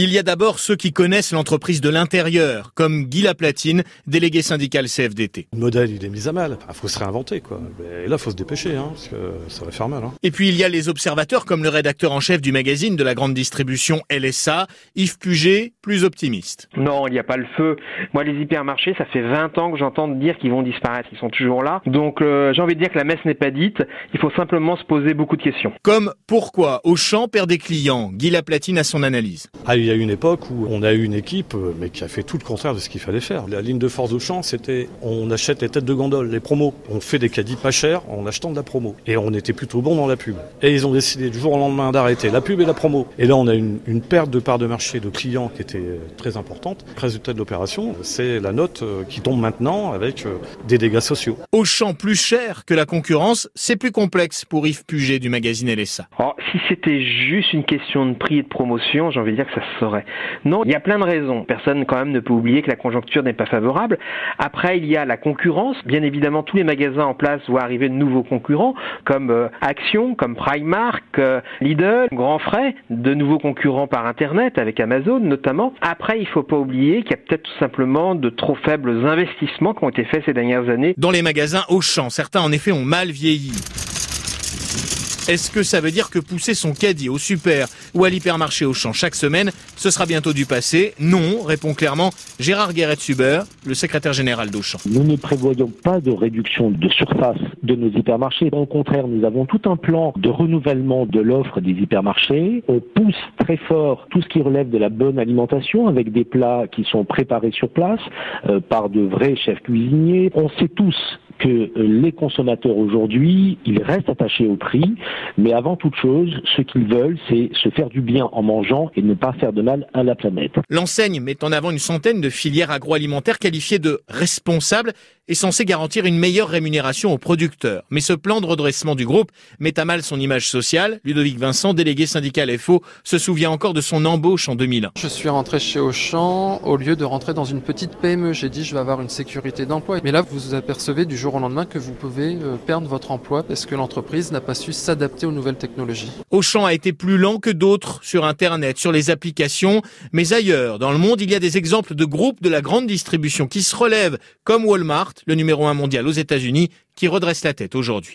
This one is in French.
Il y a d'abord ceux qui connaissent l'entreprise de l'intérieur, comme Guy Laplatine, délégué syndical CFDT. Le modèle, il est mis à mal. Il faut se réinventer, quoi. Et là, il faut se dépêcher, hein, parce que ça va faire mal. Hein. Et puis, il y a les observateurs, comme le rédacteur en chef du magazine de la grande distribution LSA, Yves Puget, plus optimiste. Non, il n'y a pas le feu. Moi, les hypermarchés, ça fait 20 ans que j'entends dire qu'ils vont disparaître. Ils sont toujours là. Donc, euh, j'ai envie de dire que la messe n'est pas dite. Il faut simplement se poser beaucoup de questions. Comme pourquoi Auchan perd des clients? Guy Laplatine a son analyse. Ah, il y a une époque où on a eu une équipe, euh, mais qui a fait tout le contraire de ce qu'il fallait faire. La ligne de force d'Auchan, c'était on achète les têtes de gondole, les promos. On fait des caddies pas chers en achetant de la promo. Et on était plutôt bon dans la pub. Et ils ont décidé du jour au lendemain d'arrêter la pub et la promo. Et là, on a une, une perte de part de marché de clients qui était euh, très importante. Résultat de l'opération, c'est la note euh, qui tombe maintenant avec des dégâts sociaux. Auchan plus cher que la concurrence, c'est plus complexe pour Yves Puget du magazine LSA. Oh, si c'était juste une question de prix et de promotion, j'ai envie de dire que ça Non, il y a plein de raisons. Personne quand même ne peut oublier que la conjoncture n'est pas favorable. Après, il y a la concurrence. Bien évidemment, tous les magasins en place voient arriver de nouveaux concurrents, comme euh, Action, comme Primark, euh, Lidl, Grand Frais, de nouveaux concurrents par Internet, avec Amazon notamment. Après, il faut pas oublier qu'il y a peut-être tout simplement de trop faibles investissements qui ont été faits ces dernières années. Dans les magasins Auchan, certains en effet ont mal vieilli. Est-ce que ça veut dire que pousser son caddie au super ou à l'hypermarché au champ chaque semaine, ce sera bientôt du passé Non, répond clairement Gérard Guéret-Suber, le secrétaire général d'Auchan. Nous ne prévoyons pas de réduction de surface de nos hypermarchés. Au contraire, nous avons tout un plan de renouvellement de l'offre des hypermarchés. On pousse très fort tout ce qui relève de la bonne alimentation avec des plats qui sont préparés sur place euh, par de vrais chefs cuisiniers. On sait tous que euh, les consommateurs aujourd'hui, ils restent attachés au prix, mais avant toute chose, ce qu'ils veulent, c'est se faire du bien en mangeant et ne pas faire de mal à la planète. L'enseigne met en avant une centaine de filières agroalimentaires qualifiées de responsables et censées garantir une meilleure rémunération aux producteurs. Mais ce plan de redressement du groupe met à mal son image sociale. Ludovic Vincent, délégué syndical FO, se souvient encore de son embauche en 2001. Je suis rentré chez Auchan au lieu de rentrer dans une petite PME. J'ai dit je vais avoir une sécurité d'emploi. Mais là, vous vous apercevez du jour au lendemain que vous pouvez euh, perdre votre emploi parce que l'entreprise n'a pas su s'adapter aux nouvelles technologies. Auchan a été plus lent que d'autres sur Internet, sur les applications, mais ailleurs, dans le monde, il y a des exemples de groupes de la grande distribution qui se relèvent, comme Walmart, le numéro un mondial aux États-Unis, qui redresse la tête aujourd'hui.